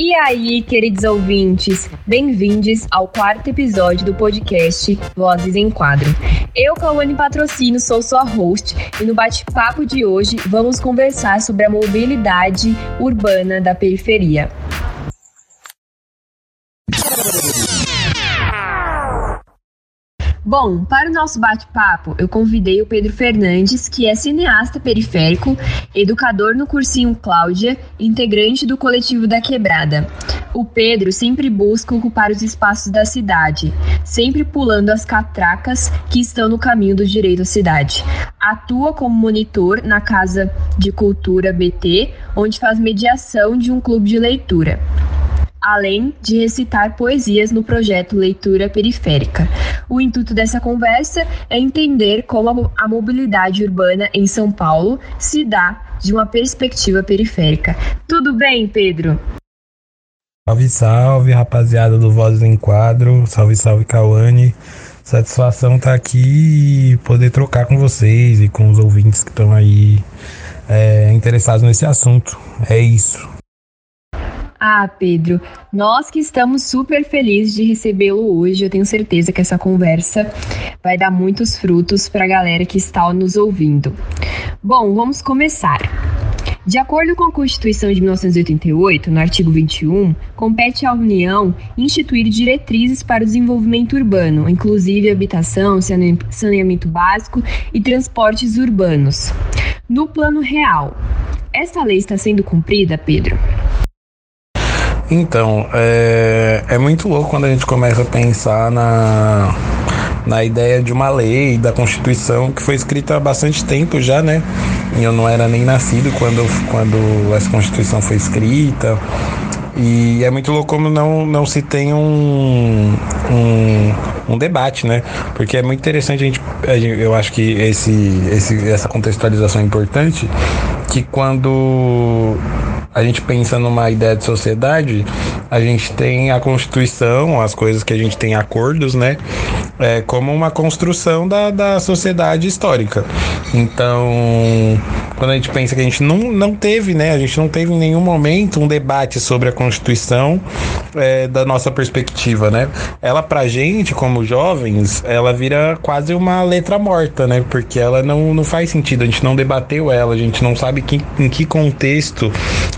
E aí, queridos ouvintes, bem-vindos ao quarto episódio do podcast Vozes em Quadro. Eu, Cauane Patrocínio, sou sua host e no bate-papo de hoje vamos conversar sobre a mobilidade urbana da periferia. Bom, para o nosso bate-papo, eu convidei o Pedro Fernandes, que é cineasta periférico, educador no cursinho Cláudia, integrante do coletivo da Quebrada. O Pedro sempre busca ocupar os espaços da cidade, sempre pulando as catracas que estão no caminho do direito à cidade. Atua como monitor na Casa de Cultura BT, onde faz mediação de um clube de leitura além de recitar poesias no projeto Leitura Periférica. O intuito dessa conversa é entender como a mobilidade urbana em São Paulo se dá de uma perspectiva periférica. Tudo bem, Pedro? Salve, salve, rapaziada do Vozes em Quadro. Salve, salve, Cauane. Satisfação estar tá aqui e poder trocar com vocês e com os ouvintes que estão aí é, interessados nesse assunto. É isso. Ah, Pedro, nós que estamos super felizes de recebê-lo hoje. Eu tenho certeza que essa conversa vai dar muitos frutos para a galera que está nos ouvindo. Bom, vamos começar. De acordo com a Constituição de 1988, no artigo 21, compete à União instituir diretrizes para o desenvolvimento urbano, inclusive habitação, saneamento básico e transportes urbanos. No plano real, essa lei está sendo cumprida, Pedro? Então, é, é muito louco quando a gente começa a pensar na, na ideia de uma lei da Constituição que foi escrita há bastante tempo já, né? Eu não era nem nascido quando, quando essa Constituição foi escrita. E é muito louco como não, não se tem um, um, um debate, né? Porque é muito interessante a gente, eu acho que esse, esse, essa contextualização é importante, que quando a gente pensa numa ideia de sociedade, a gente tem a Constituição, as coisas que a gente tem acordos, né? É, como uma construção da, da sociedade histórica. Então, quando a gente pensa que a gente não, não teve, né? A gente não teve em nenhum momento um debate sobre a Constituição é, da nossa perspectiva, né? Ela, pra gente, como jovens, ela vira quase uma letra morta, né? Porque ela não, não faz sentido, a gente não debateu ela, a gente não sabe que, em que contexto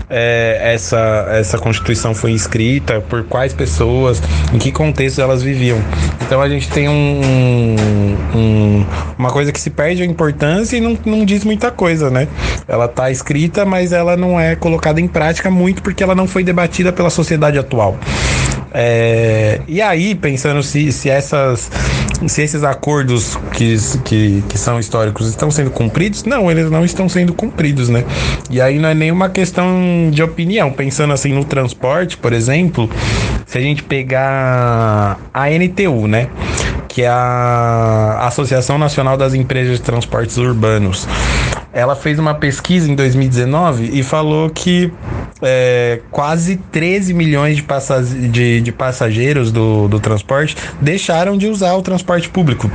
é, essa, essa Constituição foi escrita, por quais pessoas, em que contexto elas viviam. Então a gente tem um, um, uma coisa que se perde a importância e não, não diz muita coisa, né? Ela tá escrita, mas ela não é colocada em prática muito porque ela não foi debatida pela sociedade atual. É, e aí, pensando se, se, essas, se esses acordos que, que, que são históricos estão sendo cumpridos, não, eles não estão sendo cumpridos, né? E aí não é nenhuma questão de opinião. Pensando assim no transporte, por exemplo, se a gente pegar a NTU, né? Que é a Associação Nacional das Empresas de Transportes Urbanos ela fez uma pesquisa em 2019 e falou que é, quase 13 milhões de, de, de passageiros do, do transporte deixaram de usar o transporte público.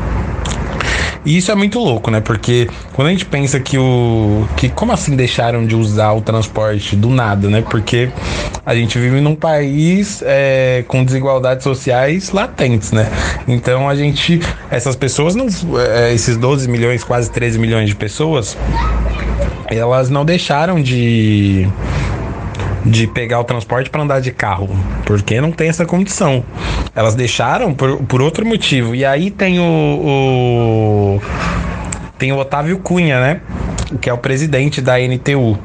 E isso é muito louco, né? Porque quando a gente pensa que o. que como assim deixaram de usar o transporte do nada, né? Porque a gente vive num país é, com desigualdades sociais latentes, né? Então a gente. Essas pessoas não. É, esses 12 milhões, quase 13 milhões de pessoas, elas não deixaram de de pegar o transporte para andar de carro, porque não tem essa condição. Elas deixaram por, por outro motivo. E aí tem o, o tem o Otávio Cunha, né? Que é o presidente da NTU.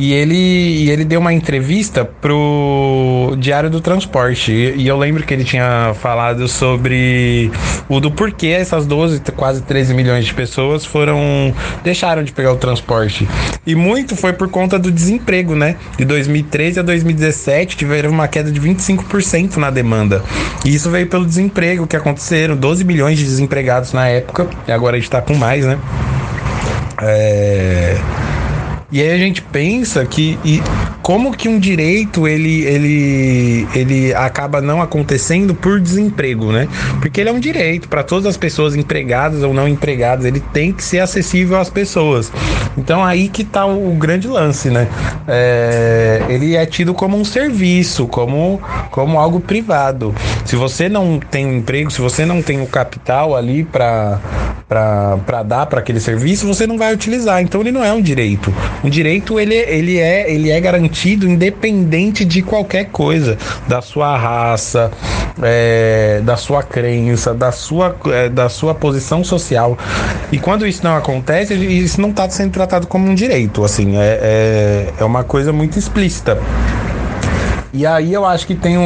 E ele, e ele deu uma entrevista pro Diário do Transporte. E, e, eu lembro que ele tinha falado sobre o do porquê essas 12, quase 13 milhões de pessoas foram. deixaram de pegar o transporte. E muito foi por conta do desemprego, né? De 2013 a 2017 tiveram uma queda de 25% na demanda. E isso veio pelo desemprego que aconteceram. 12 milhões de desempregados na época. E agora a gente tá com mais, né? É. E aí a gente pensa que como que um direito ele, ele, ele acaba não acontecendo por desemprego, né? Porque ele é um direito para todas as pessoas empregadas ou não empregadas, ele tem que ser acessível às pessoas. Então aí que tá o, grande lance, né? É, ele é tido como um serviço, como, como algo privado. Se você não tem um emprego, se você não tem o capital ali para para dar para aquele serviço, você não vai utilizar. Então ele não é um direito. Um direito ele, ele, é, ele é garantido independente de qualquer coisa, da sua raça, é, da sua crença, da sua, é, da sua posição social. E quando isso não acontece, isso não está sendo tratado como um direito. Assim, é, é, é uma coisa muito explícita. E aí eu acho que tem um,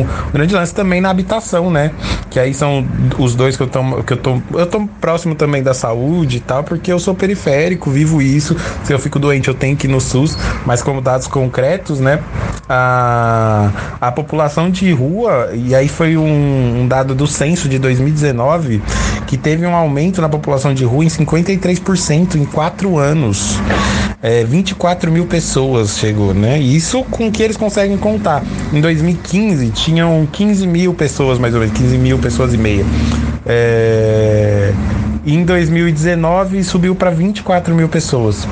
um, grande lance também na habitação, né? Que aí são os dois que eu tô, que eu tô. Eu tô próximo também da saúde e tal, porque eu sou periférico, vivo isso. Se eu fico doente, eu tenho que ir no SUS, mas como dados concretos, né? A, a população de rua, e aí foi um, um dado do censo de 2019, que teve um aumento na população de rua em 53% em quatro anos. É, 24 mil pessoas chegou, né? Isso com que eles conseguem contar. Em 2015 tinham 15 mil pessoas, mais ou menos, 15 mil pessoas e meia. É... Em 2019 subiu para 24 mil pessoas.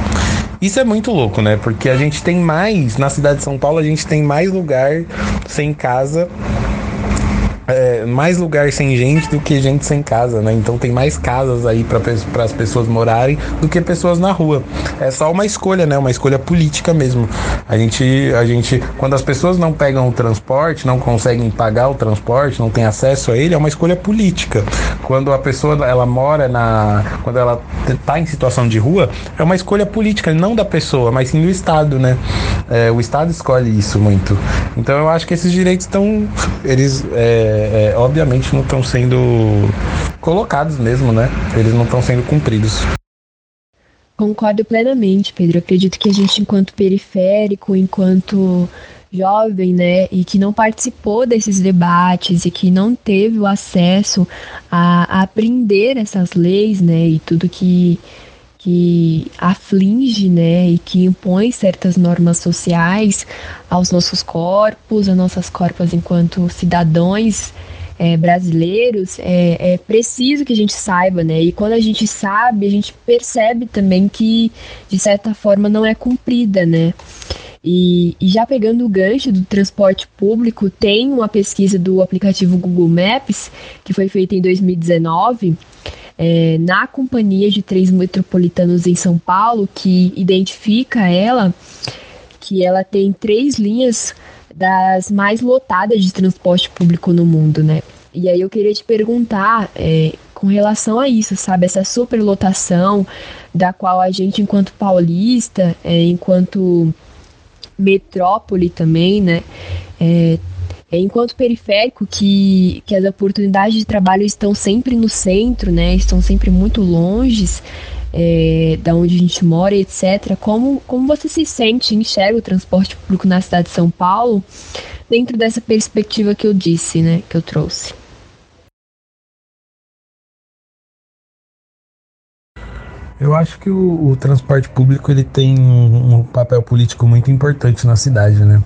Isso é muito louco, né? Porque a gente tem mais, na cidade de São Paulo, a gente tem mais lugar sem casa é, mais lugar sem gente do que gente sem casa, né? Então tem mais casas aí para as pessoas morarem do que pessoas na rua. É só uma escolha, né? Uma escolha política mesmo. A gente, a gente, quando as pessoas não pegam o transporte, não conseguem pagar o transporte, não tem acesso a ele, é uma escolha política. Quando a pessoa ela mora na, quando ela está em situação de rua, é uma escolha política, não da pessoa, mas sim do Estado, né? É, o Estado escolhe isso muito. Então eu acho que esses direitos estão, eles é, é, é, obviamente não estão sendo colocados mesmo, né? Eles não estão sendo cumpridos. Concordo plenamente, Pedro. acredito que a gente, enquanto periférico, enquanto jovem, né, e que não participou desses debates e que não teve o acesso a, a aprender essas leis, né, e tudo que que aflige, né, e que impõe certas normas sociais aos nossos corpos, às nossas corpas enquanto cidadãos é, brasileiros, é, é, preciso que a gente saiba, né? E quando a gente sabe, a gente percebe também que, de certa forma, não é cumprida, né? E, e, já pegando o gancho do transporte público, tem uma pesquisa do aplicativo Google Maps, que foi feita em 2019, é, na companhia de três metropolitanos em São Paulo, que identifica ela, que ela tem três linhas das mais lotadas de transporte público no mundo, né? E aí eu queria te perguntar é, com relação a isso, sabe? Essa superlotação da qual a gente, enquanto paulista, é, enquanto metrópole também, né? É, enquanto periférico, que, que as oportunidades de trabalho estão sempre no centro, né? Estão sempre muito longe é, da onde a gente mora, etc. Como, como você se sente, enxerga o transporte público na cidade de São Paulo dentro dessa perspectiva que eu disse, né? Que eu trouxe. Eu acho que o, o, transporte público ele tem um, um, papel político muito importante na cidade, né?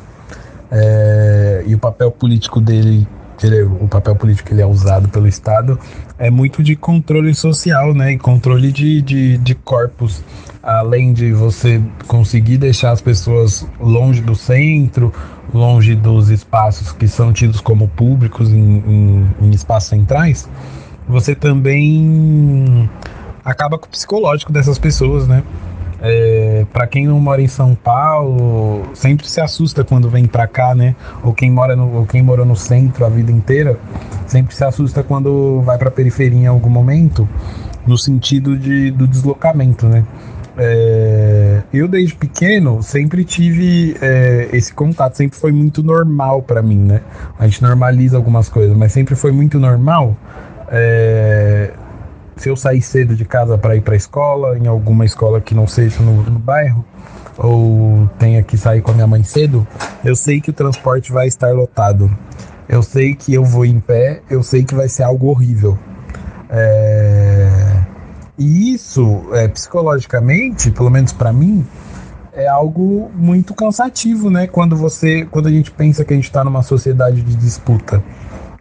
É, e o papel político dele, ele, o papel político que ele é usado pelo Estado é muito de controle social, né? E controle de, de, de corpos. Além de você conseguir deixar as pessoas longe do centro, longe dos espaços que são tidos como públicos em, em, em espaços centrais, você também acaba com o psicológico dessas pessoas, né? É, para quem não mora em São Paulo, sempre se assusta quando vem para cá, né? Ou quem mora no, ou quem morou no centro a vida inteira, sempre se assusta quando vai para periferia em algum momento, no sentido de, do deslocamento, né? É, eu desde pequeno sempre tive é, esse contato, sempre foi muito normal para mim, né? A gente normaliza algumas coisas, mas sempre foi muito normal. Se eu sair cedo de casa para ir para a escola, em alguma escola que não seja no, no bairro, ou tenha que sair com a minha mãe cedo, eu sei que o transporte vai estar lotado. Eu sei que eu vou em pé, eu sei que vai ser algo horrível. É... E isso, é, psicologicamente, pelo menos para mim, é algo muito cansativo, né? Quando você, quando a gente pensa que a gente está numa sociedade de disputa,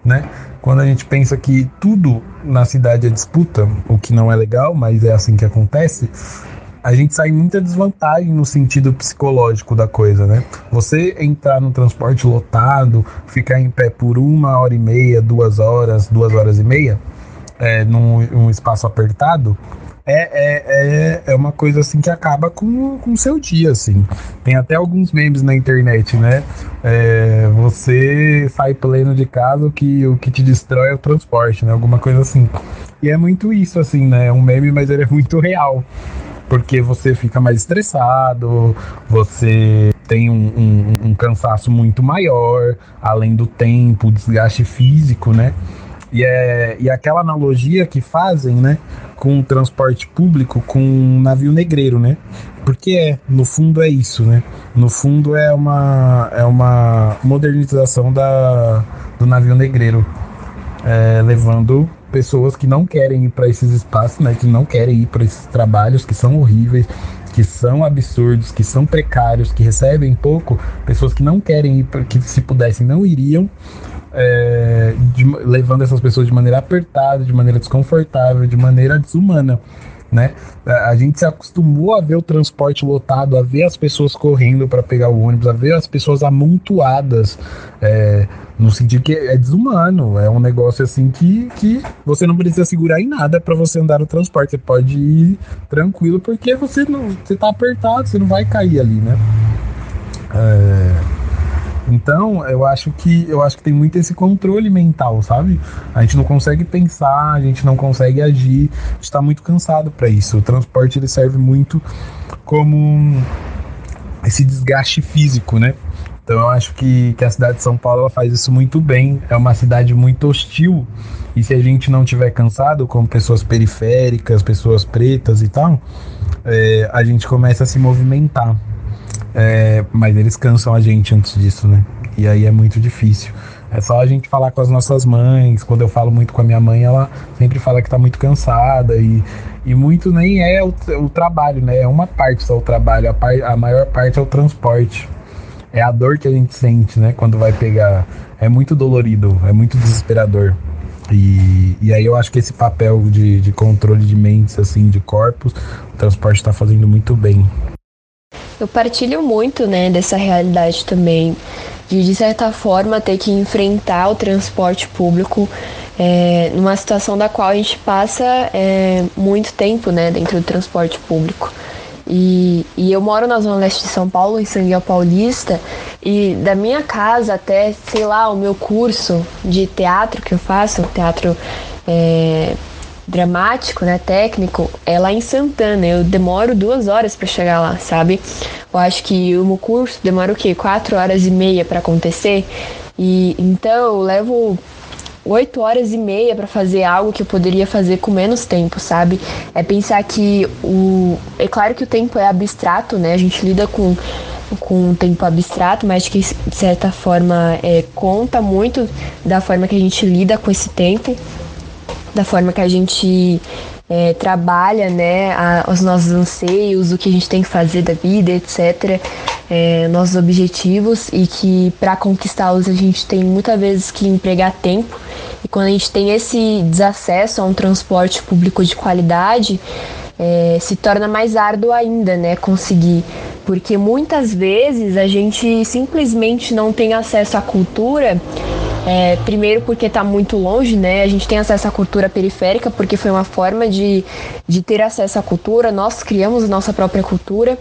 né? Quando a gente pensa que tudo na cidade é disputa, o que não é legal, mas é assim que acontece, a gente sai muita desvantagem no sentido psicológico da coisa, né? Você entrar no transporte lotado, ficar em pé por uma hora e meia, duas horas, duas horas e meia, é, num um espaço apertado, é, é, é, é uma coisa assim que acaba com o seu dia, assim. Tem até alguns memes na internet, né? É, você sai pleno de casa, o que, o que te destrói é o transporte, né? Alguma coisa assim. E é muito isso, assim, né? É um meme, mas ele é muito real. Porque você fica mais estressado, você tem um, um, um cansaço muito maior, além do tempo, desgaste físico, né? E, é, e aquela analogia que fazem, né, com o transporte público com um navio negreiro, né? Porque é, no fundo é isso, né? No fundo é uma, é uma modernização da, do navio negreiro, é, levando pessoas que não querem ir para esses espaços, né? Que não querem ir para esses trabalhos que são horríveis, que são absurdos, que são precários, que recebem pouco, pessoas que não querem ir, que se pudessem não iriam, é, de, levando essas pessoas de maneira apertada, de maneira desconfortável, de maneira desumana. Né? A gente se acostumou a ver o transporte lotado, a ver as pessoas correndo para pegar o ônibus, a ver as pessoas amontoadas, é, no sentido que é desumano, é um negócio assim que, que você não precisa segurar em nada para você andar no transporte, você pode ir tranquilo porque você não, você tá apertado, você não vai cair ali, né? É... Então, eu acho que eu acho que tem muito esse controle mental, sabe? A gente não consegue pensar, a gente não consegue agir, está muito cansado para isso. O transporte ele serve muito como esse desgaste físico, né? Então eu acho que, que a cidade de São Paulo faz isso muito bem. É uma cidade muito hostil. E se a gente não tiver cansado, como pessoas periféricas, pessoas pretas e tal, é, a gente começa a se movimentar. É, mas eles cansam a gente antes disso, né? E aí é muito difícil. É só a gente falar com as nossas mães. Quando eu falo muito com a minha mãe, ela sempre fala que tá muito cansada. E, e muito nem é o, o trabalho, né? É uma parte só o trabalho. A, par, a maior parte é o transporte. É a dor que a gente sente, né? Quando vai pegar. É muito dolorido, é muito desesperador. E, e aí eu acho que esse papel de, de controle de mentes, assim, de corpos, o transporte está fazendo muito bem. Eu partilho muito, né, dessa realidade também, de de certa forma ter que enfrentar o transporte público é, numa situação da qual a gente passa é, muito tempo, né, dentro do transporte público. E, e, eu moro na zona leste de São Paulo, em São Paulista, e da minha casa até, sei lá, o meu curso de teatro que eu faço, teatro é, dramático, né, técnico, é lá em Santana. Eu demoro duas horas para chegar lá, sabe? Eu acho que o meu curso demora o quê? Quatro horas e meia para acontecer. E então eu levo oito horas e meia para fazer algo que eu poderia fazer com menos tempo, sabe? É pensar que o. É claro que o tempo é abstrato, né? A gente lida com com um tempo abstrato, mas que de certa forma é, conta muito da forma que a gente lida com esse tempo da forma que a gente é, trabalha, né, a, os nossos anseios, o que a gente tem que fazer da vida, etc., é, nossos objetivos e que para conquistá-los a gente tem muitas vezes que empregar tempo. E quando a gente tem esse desacesso a um transporte público de qualidade, é, se torna mais árduo ainda, né, conseguir. Porque muitas vezes a gente simplesmente não tem acesso à cultura é, primeiro porque está muito longe, né? A gente tem acesso à cultura periférica porque foi uma forma de, de ter acesso à cultura. Nós criamos a nossa própria cultura,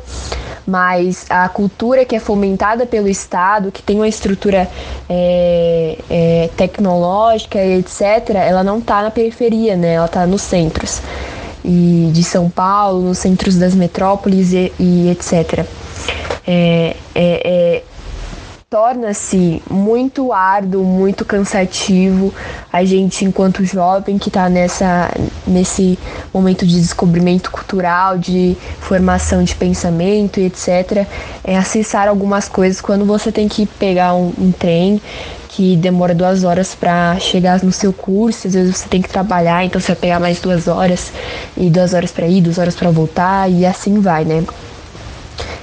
mas a cultura que é fomentada pelo Estado, que tem uma estrutura é, é, tecnológica etc., ela não está na periferia, né? Ela está nos centros e de São Paulo, nos centros das metrópoles e, e etc. É, é, é torna-se muito árduo, muito cansativo. A gente, enquanto jovem que está nessa nesse momento de descobrimento cultural, de formação de pensamento e etc, é acessar algumas coisas quando você tem que pegar um, um trem que demora duas horas para chegar no seu curso, às vezes você tem que trabalhar, então você vai pegar mais duas horas e duas horas para ir, duas horas para voltar e assim vai, né?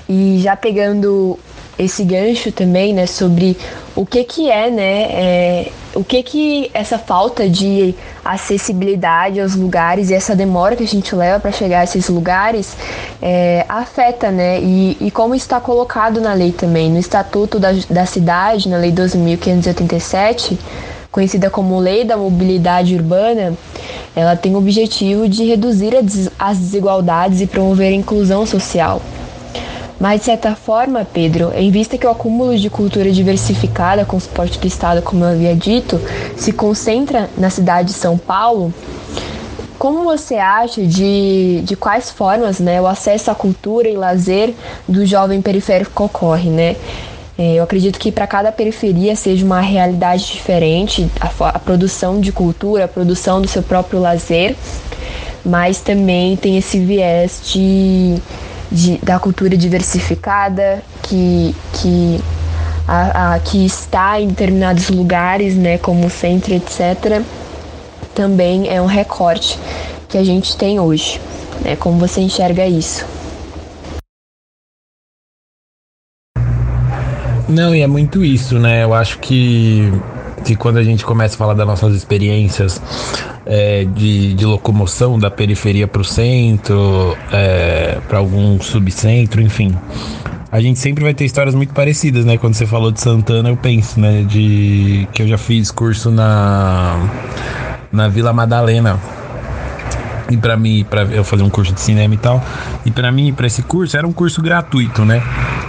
E já pegando esse gancho também, né, sobre o que que é, né, é, o que que essa falta de acessibilidade aos lugares e essa demora que a gente leva para chegar a esses lugares é, afeta, né, e, e como está colocado na lei também, no Estatuto da, da Cidade, na Lei 12.587, conhecida como Lei da Mobilidade Urbana, ela tem o objetivo de reduzir as desigualdades e promover a inclusão social. Mas, de certa forma, Pedro, em vista que o acúmulo de cultura diversificada com suporte do Estado, como eu havia dito, se concentra na cidade de São Paulo, como você acha de, de quais formas né, o acesso à cultura e lazer do jovem periférico ocorre, né? É, eu acredito que para cada periferia seja uma realidade diferente, a, a, produção de cultura, a produção do seu próprio lazer, mas também tem esse viés de de, da cultura diversificada que, que, a, a, que está em determinados lugares, né, como o centro, etc., também é um recorte que a gente tem hoje. Né? Como você enxerga isso? Não, e é muito isso, né? Eu acho que, que quando a gente começa a falar das nossas experiências é, de, de, locomoção da periferia para o centro, é, para algum subcentro, enfim. A gente sempre vai ter histórias muito parecidas, né? Quando você falou de Santana, eu penso, né? De que eu já fiz curso na, na Vila Madalena e para mim, para eu fazer um curso de cinema e tal, e para mim, para esse curso, era um curso gratuito, né?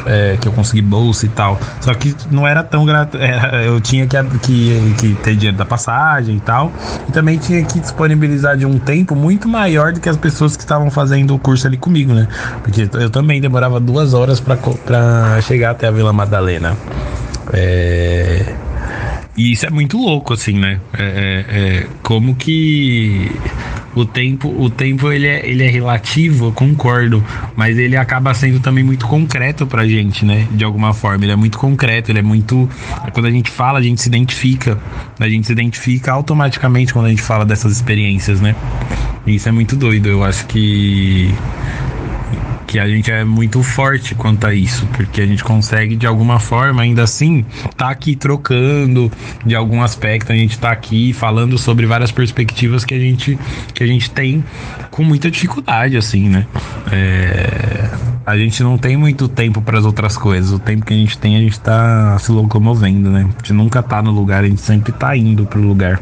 É, que eu consegui bolsa e tal. Só que não era tão gratuito. Eu tinha que, que, que ter dinheiro da passagem e tal. E também tinha que disponibilizar de um tempo muito maior do que as pessoas que estavam fazendo o curso ali comigo, né? Porque eu também demorava duas horas para chegar até a Vila Madalena. É. E isso é muito louco, assim, né? É, é, é, como que o tempo, o tempo ele é, ele é relativo, eu concordo, mas ele acaba sendo também muito concreto pra gente, né? De alguma forma, ele é muito concreto, ele é muito. Quando a gente fala, a gente se identifica. A gente se identifica automaticamente quando a gente fala dessas experiências, né? E isso é muito doido. Eu acho que que a gente é muito forte quanto a isso, porque a gente consegue de alguma forma, ainda assim, tá aqui trocando de algum aspecto, a gente tá aqui falando sobre várias perspectivas que a gente que a gente tem com muita dificuldade, assim, né? É, a gente não tem muito tempo para as outras coisas. O tempo que a gente tem, a gente tá se locomovendo, né? A gente nunca tá no lugar, a gente sempre tá indo pro lugar.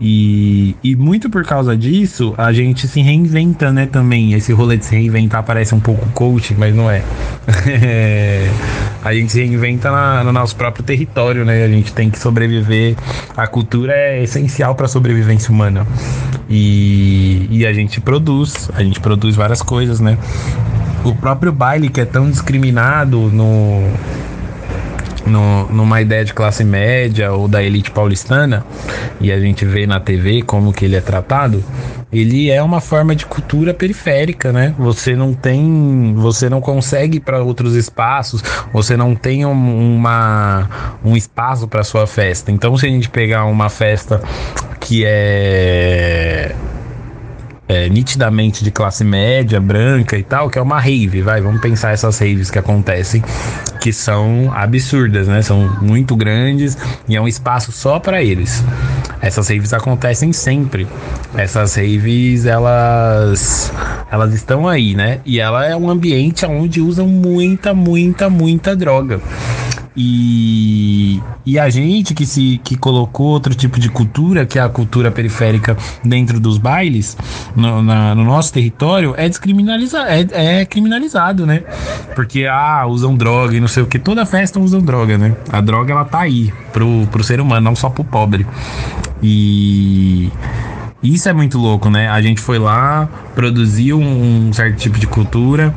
E, e muito por causa disso, a gente se reinventa, né, também. Esse rolê de se reinventar parece um pouco coaching, mas não é. a gente se reinventa na, no nosso próprio território, né? A gente tem que sobreviver. A cultura é essencial para a sobrevivência humana. E, e a gente produz, a gente produz várias coisas, né? O próprio baile que é tão discriminado no no, numa ideia de classe média ou da elite paulistana, e a gente vê na TV como que ele é tratado, ele é uma forma de cultura periférica, né? Você não tem, você não consegue ir para outros espaços, você não tem um, uma, um espaço para sua festa. Então, se a gente pegar uma festa que é é, nitidamente de classe média, branca e tal, que é uma rave, vai, vamos pensar essas raves que acontecem, que são absurdas, né? São muito grandes e é um espaço só para eles. Essas raves acontecem sempre. Essas raves, elas elas estão aí, né? E ela é um ambiente onde usam muita, muita, muita droga. E, e a gente que se que colocou outro tipo de cultura, que é a cultura periférica dentro dos bailes, no, na, no nosso território, é descriminalizado, é, é, criminalizado, né? Porque, ah, usam droga e não sei o que. Toda festa usam droga, né? A droga, ela tá aí pro, pro ser humano, não só pro pobre. E isso é muito louco, né? A gente foi lá, produziu um, certo tipo de cultura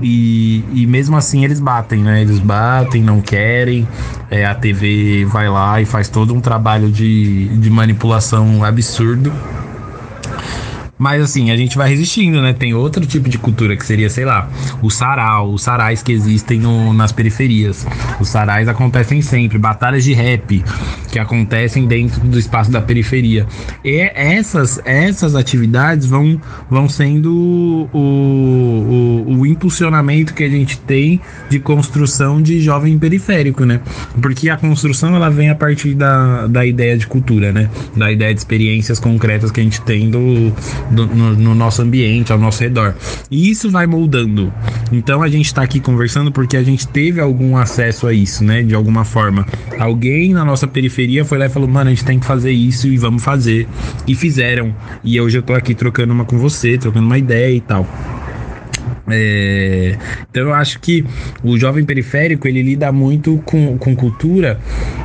e, e mesmo assim eles batem, né? Eles batem, não querem. É, a TV vai lá e faz todo um trabalho de, de manipulação absurdo Mas assim, a gente vai resistindo, né? Tem outro tipo de cultura que seria, sei lá, o sarau, os sarais que existem no, nas periferias. Os sarais acontecem sempre, batalhas de rap que acontecem dentro do espaço da periferia. E essas, essas atividades vão, vão sendo o, o, o impulsionamento que a gente tem de construção de jovem periférico, né? Porque a construção ela vem a partir da, da ideia de cultura, né? Da ideia de experiências concretas que a gente tem do, no, no, nosso ambiente, ao nosso redor. E isso vai moldando. Então a gente está aqui conversando porque a gente teve algum acesso a isso, né? De alguma forma. Alguém na nossa periferia foi lá e falou: mano, a gente tem que fazer isso e vamos fazer. E fizeram. E hoje eu tô aqui trocando uma com você, trocando uma ideia e tal. É, então eu acho que o jovem periférico ele lida muito com, com cultura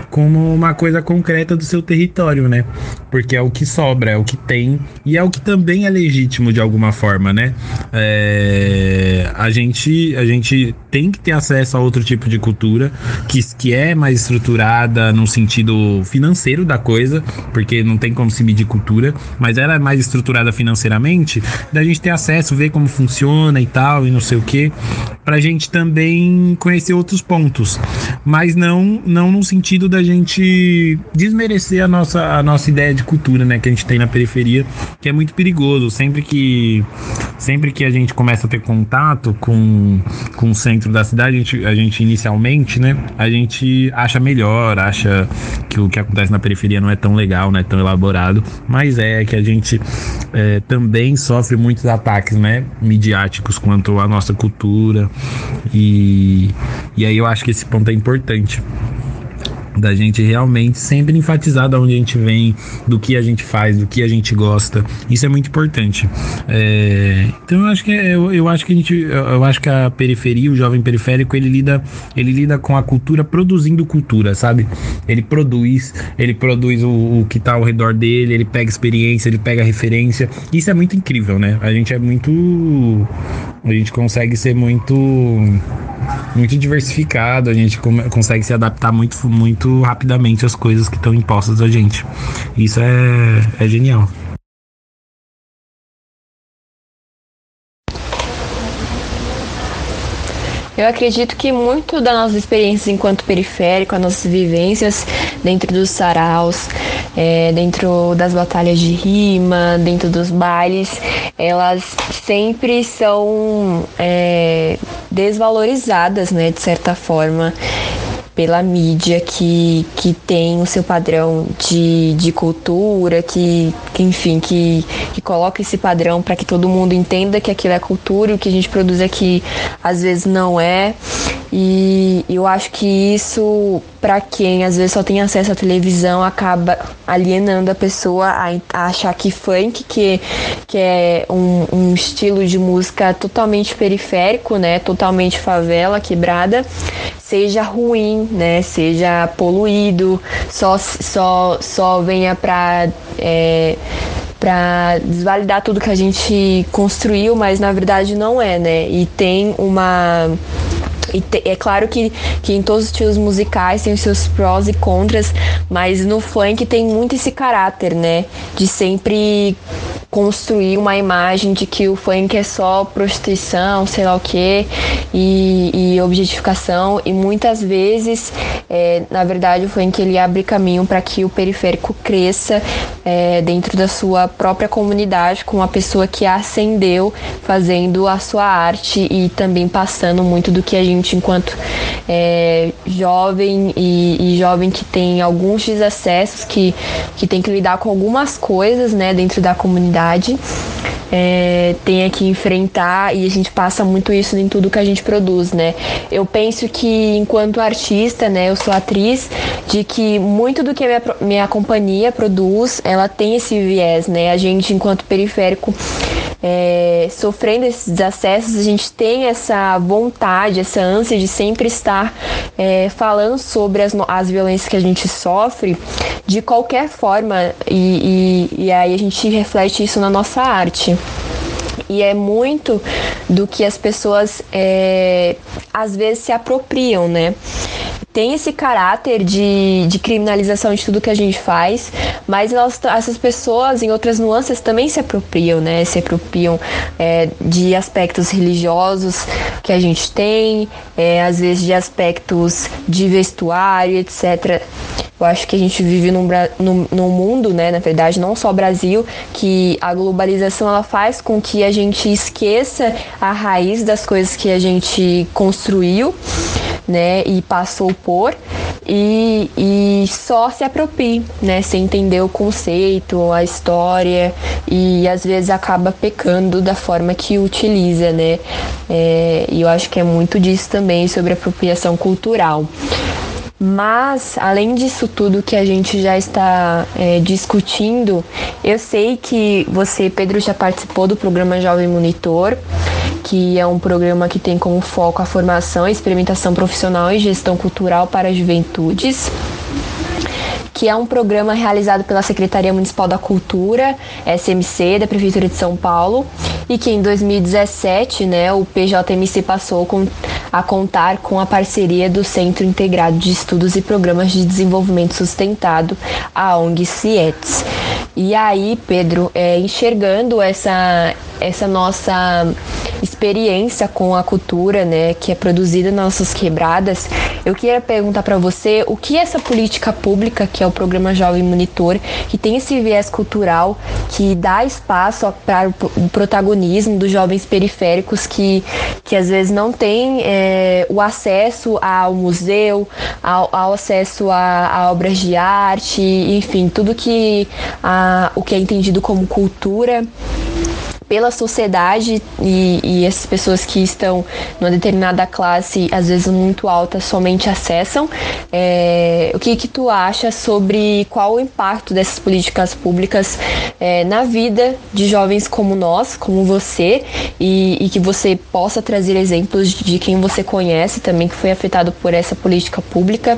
como uma coisa concreta do seu território, né? Porque é o que sobra, é o que tem e é o que também é legítimo de alguma forma, né? É, a gente a gente tem que ter acesso a outro tipo de cultura que, que é mais estruturada no sentido financeiro da coisa, porque não tem como se medir cultura, mas ela é mais estruturada financeiramente, da gente ter acesso, ver como funciona e tal e não sei o que, pra gente também conhecer outros pontos, mas não não no sentido da gente desmerecer a nossa, a nossa ideia de cultura, né, que a gente tem na periferia, que é muito perigoso. Sempre que, sempre que a gente começa a ter contato com, com o centro da cidade, a gente, a gente inicialmente, né, a gente acha melhor, acha que o que acontece na periferia não é tão legal, não é tão elaborado, mas é que a gente é, também sofre muitos ataques, né, midiáticos quanto à nossa cultura. E, e aí eu acho que esse ponto é importante da gente realmente sempre enfatizar da onde a gente vem, do que a gente faz, do que a gente gosta. Isso é muito importante. É, então eu acho que é, eu, eu, acho que a gente, eu acho que a periferia, o jovem periférico, ele lida, ele lida com a cultura produzindo cultura, sabe? Ele produz, ele produz o, o que está ao redor dele, ele pega experiência, ele pega referência. Isso é muito incrível, né? A gente é muito, a gente consegue ser muito muito diversificado, a gente consegue se adaptar muito, muito rapidamente às coisas que estão impostas a gente. Isso é, é genial. Eu acredito que muito das nossas experiências enquanto periférico, as nossas vivências dentro dos saraus, é, dentro das batalhas de rima, dentro dos bailes, elas sempre são é, desvalorizadas, né, de certa forma pela mídia que, que tem o seu padrão de, de cultura, que, que enfim, que, que coloca esse padrão para que todo mundo entenda que aquilo é cultura e o que a gente produz aqui às vezes não é. E eu acho que isso, para quem às vezes só tem acesso à televisão, acaba alienando a pessoa a, achar que funk, que, que é um, um, estilo de música totalmente periférico, né? Totalmente favela, quebrada, seja ruim, né? Seja poluído, só, só, só venha pra. É, para desvalidar tudo que a gente construiu, mas na verdade não é, né? E tem uma e te, é claro que, que em todos os estilos musicais tem os seus prós e contras, mas no funk tem muito esse caráter, né? De sempre construir uma imagem de que o funk é só prostituição, sei lá o que, e, objetificação. E muitas vezes, é, na verdade, o funk ele abre caminho para que o periférico cresça é, dentro da sua própria comunidade, com uma pessoa que ascendeu fazendo a sua arte e também passando muito do que a gente, enquanto é, jovem e, e, jovem que tem alguns desacessos, que, que tem que lidar com algumas coisas né, dentro da comunidade, é, tenha que enfrentar e a gente passa muito isso em tudo que a gente produz, né? Eu penso que enquanto artista, né, eu sou atriz, de que muito do que a minha, minha companhia produz, ela tem esse viés, né? A gente enquanto periférico é, sofrendo esses desacessos, a gente tem essa vontade, essa ânsia de sempre estar é, falando sobre as, as violências que a gente sofre de qualquer forma, e, e, e aí a gente reflete isso na nossa arte. E é muito do que as pessoas é, às vezes se apropriam, né? Tem esse caráter de, de criminalização de tudo que a gente faz, mas elas, essas pessoas, em outras nuances, também se apropriam, né? Se apropriam é, de aspectos religiosos que a gente tem, é, às vezes de aspectos de vestuário, etc. Eu acho que a gente vive num, num, num, mundo, né, na verdade, não só Brasil, que a globalização ela faz com que a gente esqueça a raiz das coisas que a gente construiu, né, e passou por, e, e só se aproprie, né, sem entender o conceito, a história, e às vezes acaba pecando da forma que utiliza, né, é, e eu acho que é muito disso também sobre apropriação cultural. Mas, além disso tudo que a gente já está é, discutindo, eu sei que você, Pedro, já participou do programa Jovem Monitor, que é um programa que tem como foco a formação, experimentação profissional e gestão cultural para juventudes que é um programa realizado pela Secretaria Municipal da Cultura, SMC, da Prefeitura de São Paulo, e que em 2017, né, o PJMC passou com, a contar com a parceria do Centro Integrado de Estudos e Programas de Desenvolvimento Sustentado, a ONG CIETS. E aí, Pedro, é, enxergando essa, essa nossa experiência com a cultura, né, que é produzida nas nossas quebradas, eu queria perguntar para você o que essa política pública, que é o programa Jovem Monitor, que tem esse viés cultural, que dá espaço para o protagonismo dos jovens periféricos que, que às vezes não têm é, o acesso ao museu, ao, ao acesso a, a, obras de arte, enfim, tudo que o que é entendido como cultura pela sociedade e, e, essas pessoas que estão numa determinada classe, às vezes muito alta, somente acessam. É, o que, que tu acha sobre qual o impacto dessas políticas públicas é, na vida de jovens como nós, como você, e, e, que você possa trazer exemplos de quem você conhece também que foi afetado por essa política pública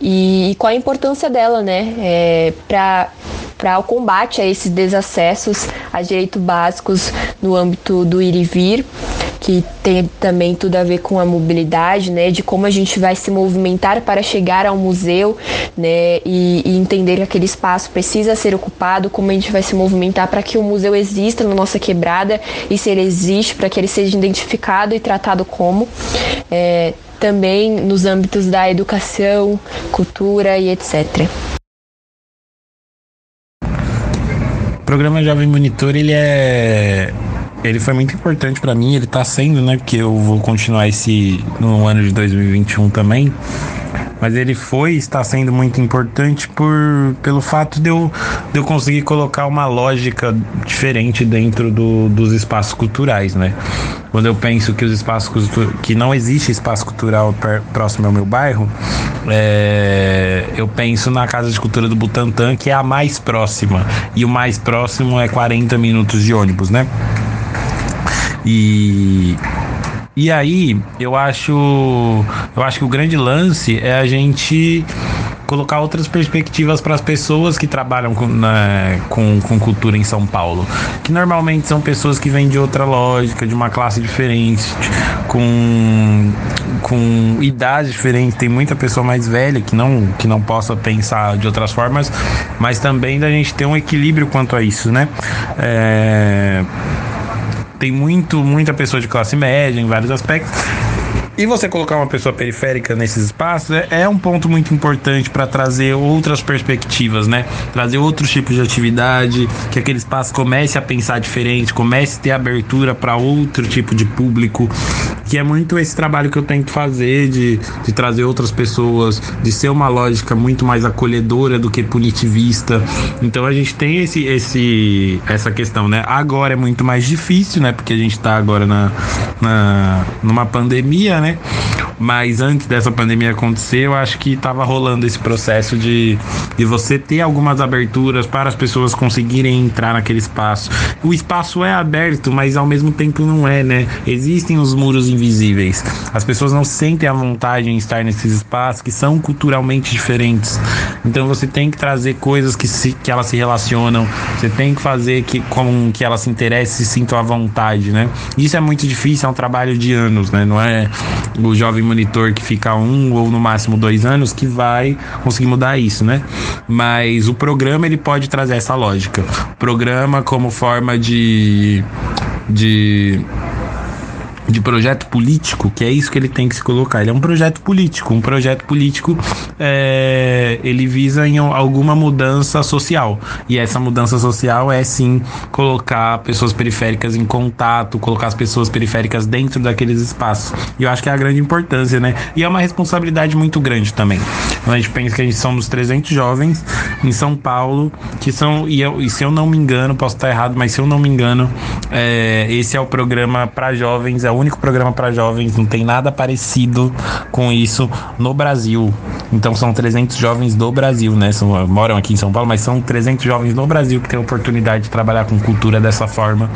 e, e qual a importância dela, né, é, para para o combate a esses desacessos a direitos básicos no âmbito do ir e vir, que tem também tudo a ver com a mobilidade, né, de como a gente vai se movimentar para chegar ao museu, né, e, e entender que aquele espaço precisa ser ocupado, como a gente vai se movimentar para que o museu exista na nossa quebrada e se ele existe, para que ele seja identificado e tratado como. É, também nos âmbitos da educação, cultura e etc. programa Jovem Monitor, ele é ele foi muito importante para mim, ele tá sendo, né, porque eu vou continuar esse no ano de 2021 também. Mas ele foi está sendo muito importante por pelo fato de eu, de eu conseguir colocar uma lógica diferente dentro do, dos espaços culturais, né? Quando eu penso que os espaços que não existe espaço cultural próximo ao meu bairro, é, eu penso na Casa de Cultura do Butantã, que é a mais próxima. E o mais próximo é 40 minutos de ônibus, né? E e aí, eu acho, eu acho que o grande lance é a gente colocar outras perspectivas para as pessoas que trabalham com, né, com, com, cultura em São Paulo, que normalmente são pessoas que vêm de outra lógica, de uma classe diferente, com, com idades diferentes. Tem muita pessoa mais velha que não, que não possa pensar de outras formas, mas também da gente ter um equilíbrio quanto a isso, né? É tem muito, muita pessoa de classe média em vários aspectos. E você colocar uma pessoa periférica nesses espaços é, é um ponto muito importante para trazer outras perspectivas, né? Trazer outros tipos de atividade, que aquele espaço comece a pensar diferente, comece a ter abertura para outro tipo de público, que é muito esse trabalho que eu tento fazer de, de trazer outras pessoas, de ser uma lógica muito mais acolhedora do que punitivista. Então a gente tem esse, esse, essa questão, né? Agora é muito mais difícil, né? Porque a gente está agora na, na, numa pandemia, né? Mas antes dessa pandemia acontecer, eu acho que estava rolando esse processo de, de você ter algumas aberturas para as pessoas conseguirem entrar naquele espaço. O espaço é aberto, mas ao mesmo tempo não é, né? Existem os muros invisíveis. As pessoas não sentem a vontade em estar nesses espaços que são culturalmente diferentes. Então você tem que trazer coisas que, se, que elas se relacionam, você tem que fazer que, com que elas se interessem e se sintam à vontade, né? Isso é muito difícil, é um trabalho de anos, né? Não é o jovem monitor que fica um ou no máximo dois anos que vai conseguir mudar isso, né? Mas o programa ele pode trazer essa lógica. O programa como forma de de de projeto político, que é isso que ele tem que se colocar. Ele é um projeto político. Um projeto político é, ele visa em alguma mudança social. E essa mudança social é sim colocar pessoas periféricas em contato, colocar as pessoas periféricas dentro daqueles espaços. E eu acho que é a grande importância, né? E é uma responsabilidade muito grande também. Quando a gente pensa que a gente somos 300 jovens em São Paulo, que são, e, eu, e se eu não me engano, posso estar errado, mas se eu não me engano, é, esse é o programa para jovens, é o único programa para jovens, não tem nada parecido com isso no Brasil. Então são 300 jovens do Brasil, né? São, moram aqui em São Paulo, mas são 300 jovens no Brasil que têm a oportunidade de trabalhar com cultura dessa forma.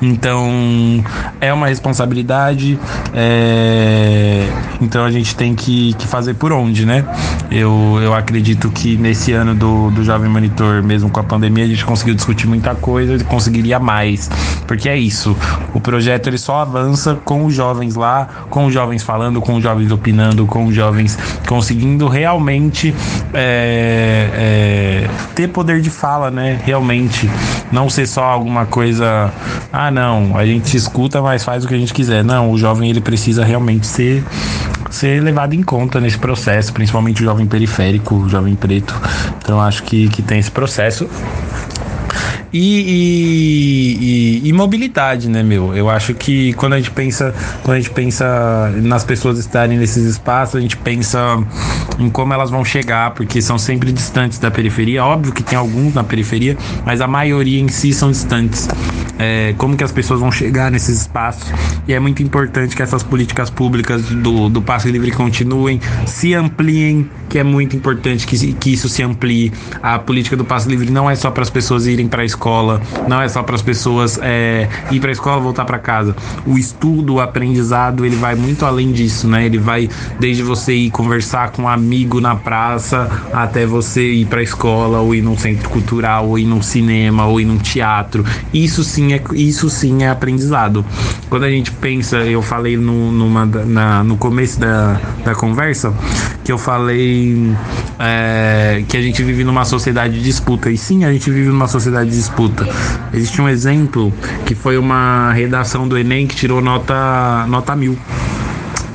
Então é uma responsabilidade. É... Então a gente tem que, que fazer por onde, né? Eu, eu acredito que nesse ano do, do Jovem Monitor, mesmo com a pandemia, a gente conseguiu discutir muita coisa e conseguiria mais. Porque é isso. O projeto ele só avança com os jovens lá, com os jovens falando, com os jovens opinando, com os jovens conseguindo realmente é, é, ter poder de fala, né? Realmente. Não ser só alguma coisa. Ah, não, a gente escuta, mas faz o que a gente quiser. Não, o jovem ele precisa realmente ser ser levado em conta nesse processo, principalmente o jovem periférico, o jovem preto. Então acho que, que tem esse processo. E, e, e, mobilidade, né, meu? Eu acho que quando a gente pensa, quando a gente pensa nas pessoas estarem nesses espaços, a gente pensa em como elas vão chegar, porque são sempre distantes da periferia. Óbvio que tem alguns na periferia, mas a maioria em si são distantes. É, como que as pessoas vão chegar nesses espaços? E é muito importante que essas políticas públicas do, do passe livre continuem, se ampliem, que é muito importante que, que isso se amplie. A política do passe livre não é só para as pessoas irem para a escola, não é só para as pessoas é, ir para a escola voltar para casa. O estudo, o aprendizado, ele vai muito além disso, né? Ele vai desde você ir conversar com um amigo na praça até você ir para a escola ou ir num centro cultural ou ir num cinema ou ir num teatro. Isso sim é isso sim é aprendizado. Quando a gente pensa, eu falei no, numa, na, no começo da, da conversa que eu falei é, que a gente vive numa sociedade de disputa. E sim, a gente vive numa sociedade de disputa. Existe um exemplo que foi uma redação do Enem que tirou nota, nota mil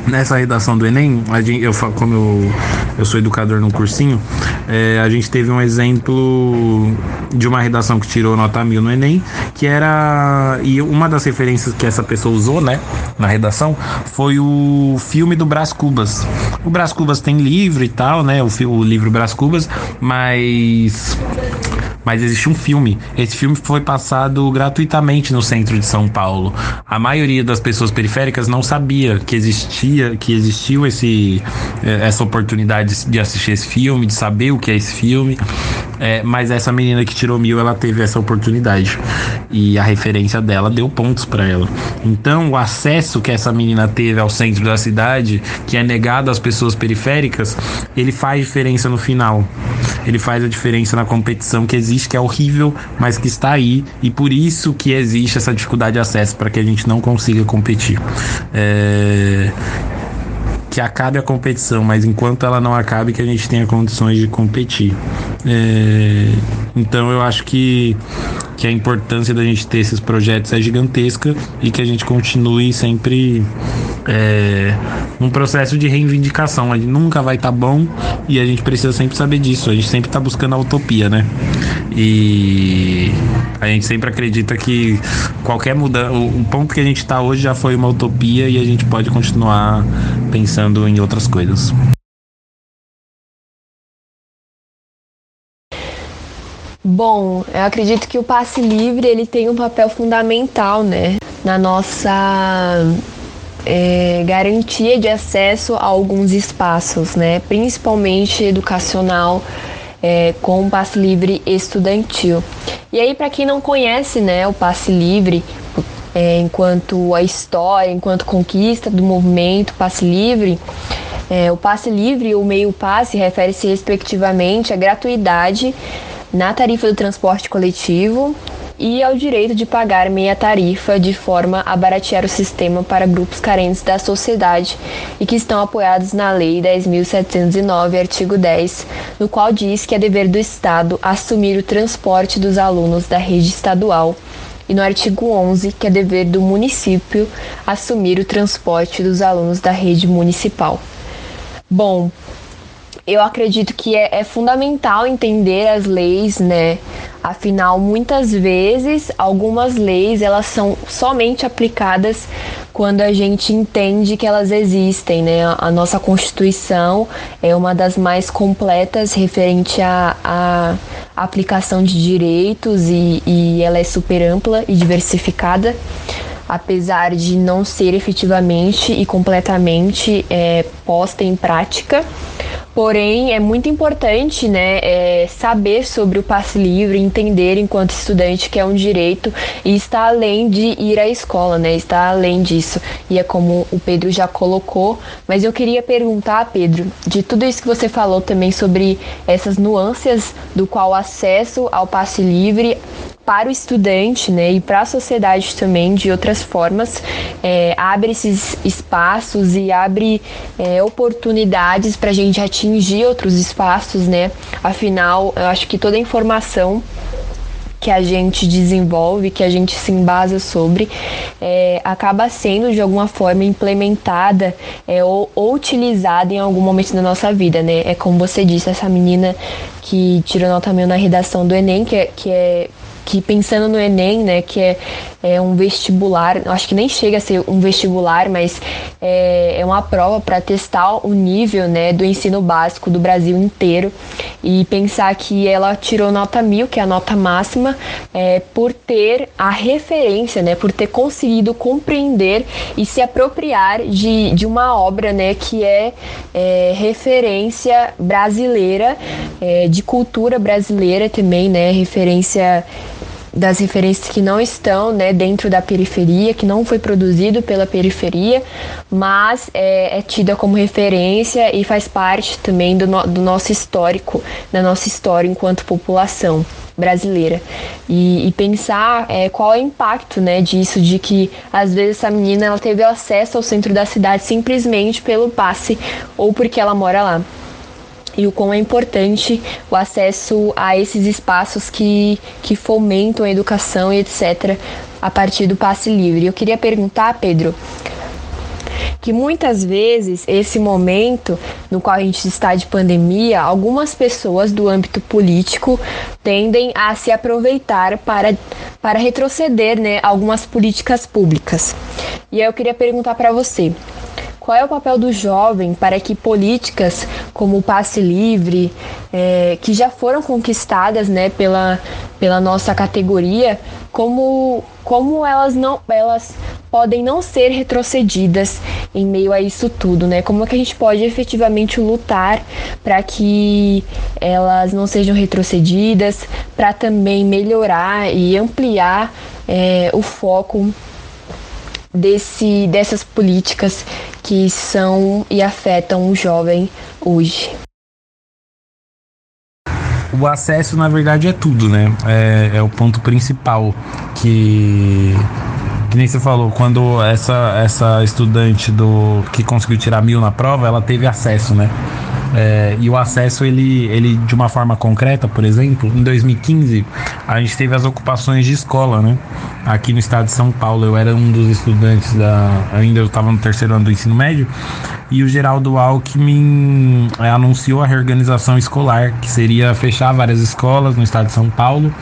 nessa redação do Enem, a gente, eu, como eu, eu sou educador no cursinho, é, a gente teve um exemplo de uma redação que tirou nota mil no Enem, que era. E uma das referências que essa pessoa usou, né, na redação, foi o filme do Brás Cubas. O Brás Cubas tem livro e tal, né, o, o livro Brás Cubas, mas mas existe um filme. Esse filme foi passado gratuitamente no centro de São Paulo. A maioria das pessoas periféricas não sabia que existia, que existiu esse, eh, essa oportunidade de assistir esse filme, de saber o que é esse filme. É, mas essa menina que tirou mil, ela teve essa oportunidade. E a referência dela deu pontos para ela. Então, o acesso que essa menina teve ao centro da cidade, que é negado às pessoas periféricas, ele faz diferença no final. Ele faz a diferença na competição que existe, que é horrível, mas que está aí. E por isso que existe essa dificuldade de acesso para que a gente não consiga competir. É que acabe a competição, mas enquanto ela não acabe, que a gente tenha condições de competir. É, então eu acho que, que a importância da gente ter esses projetos é gigantesca e que a gente continue sempre é, um processo de reivindicação. Gente nunca vai estar tá bom e a gente precisa sempre saber disso. A gente sempre está buscando a utopia, né? E a gente sempre acredita que qualquer mudança, o ponto que a gente está hoje já foi uma utopia e a gente pode continuar pensando em outras coisas. Bom, eu acredito que o passe livre ele tem um papel fundamental, né, na nossa é, garantia de acesso a alguns espaços, né, principalmente educacional, é, com o passe livre estudantil. E aí, para quem não conhece, né, o passe livre, é, enquanto a história, enquanto conquista do movimento passe livre, é, o passe livre e o meio passe refere-se respectivamente à gratuidade na tarifa do transporte coletivo e ao direito de pagar meia tarifa de forma a baratear o sistema para grupos carentes da sociedade e que estão apoiados na Lei 10.709, artigo 10, no qual diz que é dever do Estado assumir o transporte dos alunos da rede estadual e no artigo 11, que é dever do município assumir o transporte dos alunos da rede municipal. Bom, eu acredito que é, é, fundamental entender as leis, né? Afinal, muitas vezes, algumas leis elas são somente aplicadas quando a gente entende que elas existem, né? A, nossa Constituição é uma das mais completas referente à, à aplicação de direitos e, e ela é super ampla e diversificada apesar de não ser efetivamente e completamente é, posta em prática. Porém, é muito importante né, é, saber sobre o passe livre, entender enquanto estudante que é um direito e está além de ir à escola, né? Está além disso. E é como o Pedro já colocou. Mas eu queria perguntar, Pedro, de tudo isso que você falou também sobre essas nuances do qual acesso ao passe livre para o estudante né, e para a sociedade também de outras formas, é, abre esses espaços e abre é, oportunidades para a gente atingir outros espaços, né? Afinal, eu acho que toda informação que a gente desenvolve, que a gente se embasa sobre, é, acaba sendo de alguma forma implementada é, ou, ou, utilizada em algum momento da nossa vida, né? É como você disse, essa menina que tirou nota mil na redação do Enem, que é, que é que pensando no Enem, né, que é, é um vestibular, acho que nem chega a ser um vestibular, mas é, é uma prova para testar o nível, né, do ensino básico do Brasil inteiro e pensar que ela tirou nota mil, que é a nota máxima, é, por ter a referência, né, por ter conseguido compreender e se apropriar de, de uma obra, né, que é, é referência brasileira, é, de cultura brasileira também, né, referência das referências que não estão né, dentro da periferia, que não foi produzido pela periferia, mas é, é tida como referência e faz parte também do, no, do nosso histórico, da nossa história enquanto população brasileira. E, e pensar é, qual é o impacto né, disso, de que às vezes essa menina ela teve acesso ao centro da cidade simplesmente pelo passe ou porque ela mora lá e o quão é importante o acesso a esses espaços que, que fomentam a educação e etc. a partir do passe livre. Eu queria perguntar, Pedro, que muitas vezes esse momento no qual a gente está de pandemia, algumas pessoas do âmbito político tendem a se aproveitar para, para retroceder né, algumas políticas públicas. E aí eu queria perguntar para você, qual é o papel do jovem para que políticas como o passe livre, é, que já foram conquistadas né, pela, pela nossa categoria, como, como elas não elas podem não ser retrocedidas em meio a isso tudo, né? Como é que a gente pode efetivamente lutar para que elas não sejam retrocedidas, para também melhorar e ampliar é, o foco desse, dessas políticas que são e afetam o jovem hoje. O acesso, na verdade, é tudo, né? É, é o ponto principal que que nem você falou, quando essa, essa estudante do que conseguiu tirar mil na prova, ela teve acesso, né? É, e o acesso, ele, ele, de uma forma concreta, por exemplo, em 2015, a gente teve as ocupações de escola, né? Aqui no estado de São Paulo, eu era um dos estudantes da. Ainda eu estava no terceiro ano do ensino médio, e o Geraldo Alckmin é, anunciou a reorganização escolar, que seria fechar várias escolas no estado de São Paulo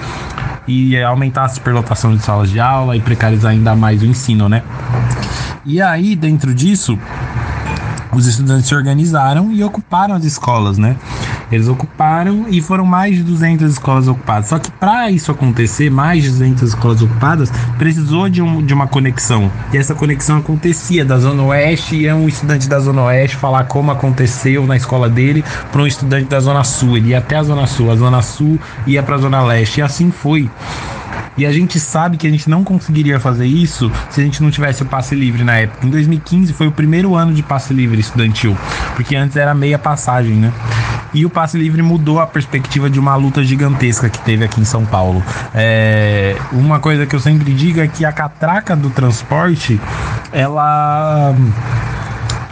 e aumentar a superlotação de salas de aula e precarizar ainda mais o ensino, né? E aí, dentro disso, os estudantes se organizaram e ocuparam as escolas, né? Eles ocuparam e foram mais de 200 escolas ocupadas. Só que para isso acontecer, mais de 200 escolas ocupadas, precisou de, um, de uma conexão. E essa conexão acontecia da Zona Oeste, ia um estudante da Zona Oeste falar como aconteceu na escola dele para um estudante da Zona Sul. Ele ia até a Zona Sul, a Zona Sul ia para a Zona Leste. E assim foi. E a gente sabe que a gente não conseguiria fazer isso se a gente não tivesse o passe livre na época. Em 2015 foi o primeiro ano de passe livre estudantil, porque antes era meia passagem, né? E o passe livre mudou a perspectiva de uma luta gigantesca que teve aqui em São Paulo. É, uma coisa que eu sempre digo é que a catraca do transporte, ela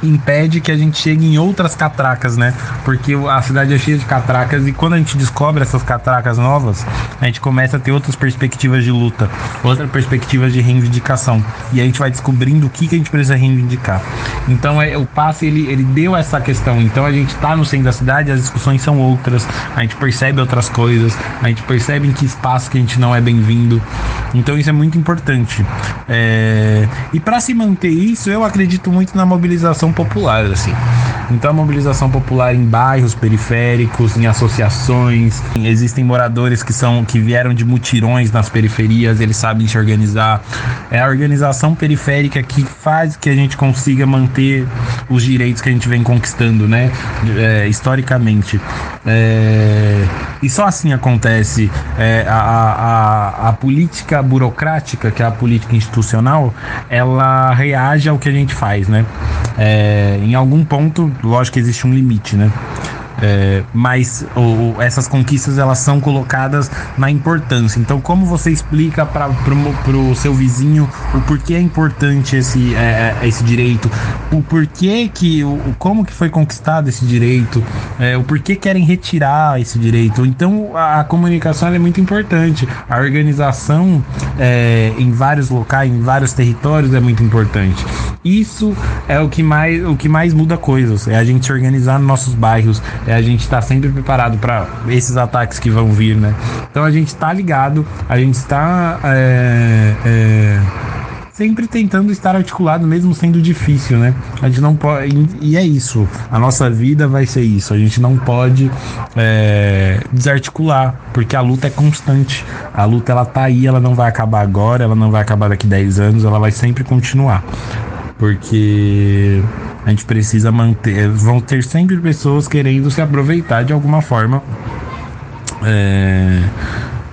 impede que a gente chegue em outras catracas, né? Porque a cidade é cheia de catracas e quando a gente descobre essas catracas novas, a gente começa a ter outras perspectivas de luta, outras perspectivas de reivindicação. E a gente vai descobrindo o que, que a gente precisa reivindicar. Então é, o passe ele, ele deu essa questão. Então a gente está no centro da cidade, as discussões são outras, a gente percebe outras coisas, a gente percebe em que espaço que a gente não é bem-vindo. Então isso é muito importante. É... E para se manter isso, eu acredito muito na mobilização popular, assim. Então a mobilização popular em bairros periféricos, em associações, existem moradores que são que vieram de mutirões nas periferias, eles sabem se organizar. É a organização periférica que faz que a gente consiga manter os direitos que a gente vem conquistando, né? É, historicamente. É, e só assim acontece é, a, a, a política burocrática, que é a política institucional, ela reage ao que a gente faz, né? É, em algum ponto, lógico que existe um limite, né? É, mas o, essas conquistas elas são colocadas na importância. Então, como você explica para o seu vizinho o porquê é importante esse, é, é, esse direito, o porquê que, o, como que foi conquistado esse direito, é, o porquê querem retirar esse direito. Então, a, a comunicação é muito importante. A organização é, em vários locais, em vários territórios é muito importante. Isso é o que mais, o que mais muda coisas. É a gente se organizar nos nossos bairros, é a gente estar tá sempre preparado para esses ataques que vão vir, né? Então a gente está ligado, a gente está é, é, sempre tentando estar articulado, mesmo sendo difícil, né? A gente não pode. E é isso. A nossa vida vai ser isso. A gente não pode é, desarticular, porque a luta é constante. A luta ela tá aí, ela não vai acabar agora, ela não vai acabar daqui 10 anos, ela vai sempre continuar. Porque a gente precisa manter. Vão ter sempre pessoas querendo se aproveitar de alguma forma. É,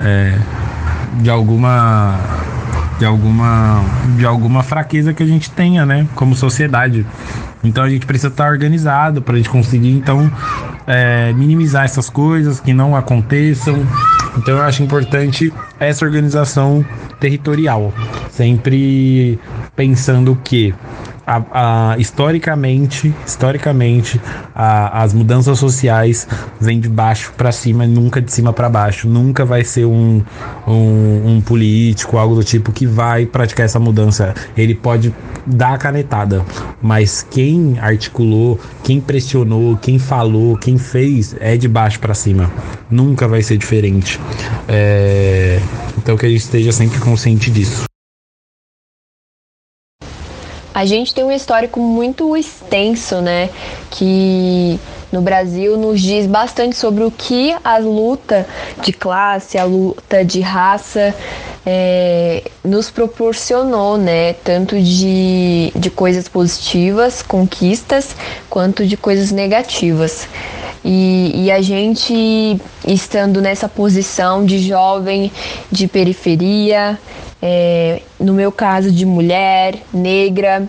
é, de alguma de alguma de alguma fraqueza que a gente tenha, né, como sociedade. Então a gente precisa estar organizado para a gente conseguir então é, minimizar essas coisas que não aconteçam. Então eu acho importante essa organização territorial, sempre pensando que a, a, historicamente, historicamente, a, as mudanças sociais vêm de baixo para cima, nunca de cima para baixo. Nunca vai ser um, um, um, político, algo do tipo, que vai praticar essa mudança. Ele pode dar a canetada, mas quem articulou, quem pressionou, quem falou, quem fez é de baixo para cima. Nunca vai ser diferente. É... Então que a gente esteja sempre consciente disso. A gente tem um histórico muito extenso, né? Que no Brasil nos diz bastante sobre o que a luta de classe, a luta de raça é, nos proporcionou, né? Tanto de, de coisas positivas, conquistas, quanto de coisas negativas. E, e, a gente estando nessa posição de jovem de periferia, é, no meu caso de mulher, negra,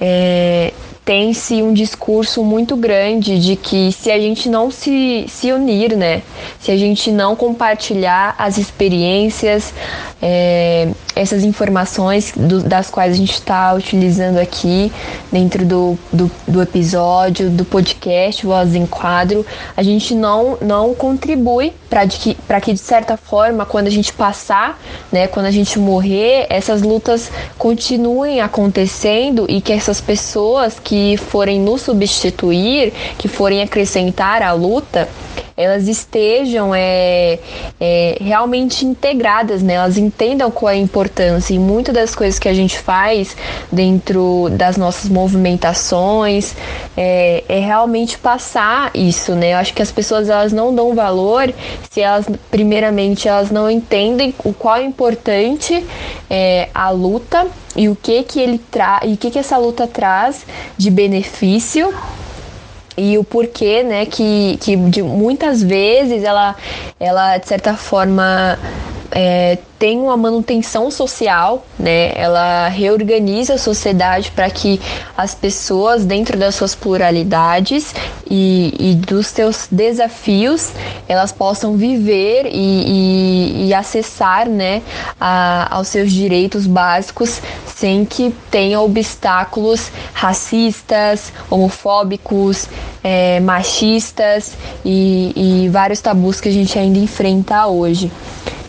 é, tem-se um discurso muito grande de que se a gente não se, se unir, né? Se a gente não compartilhar as experiências, é, essas informações do, das quais a gente está utilizando aqui dentro do, do, do, episódio, do podcast Voz em Quadro, a gente não, não contribui para que, que, de certa forma, quando a gente passar, né, quando a gente morrer, essas lutas continuem acontecendo e que essas pessoas que forem nos substituir, que forem acrescentar a luta, elas estejam é, é, realmente integradas, né? Elas entendam qual é a importância e muitas das coisas que a gente faz dentro das nossas movimentações é, é realmente passar isso, né? Eu acho que as pessoas elas não dão valor se elas, primeiramente, elas não entendem o qual é importante é, a luta e o que que ele traz e o que que essa luta traz de benefício e o porquê, né, que, que de muitas vezes ela, ela de certa forma é, tem uma manutenção social, né? Ela reorganiza a sociedade para que as pessoas, dentro das suas pluralidades e, e dos seus desafios, elas possam viver e, e, e acessar, né, a, aos seus direitos básicos sem que tenha obstáculos racistas, homofóbicos, é, machistas e, e vários tabus que a gente ainda enfrenta hoje.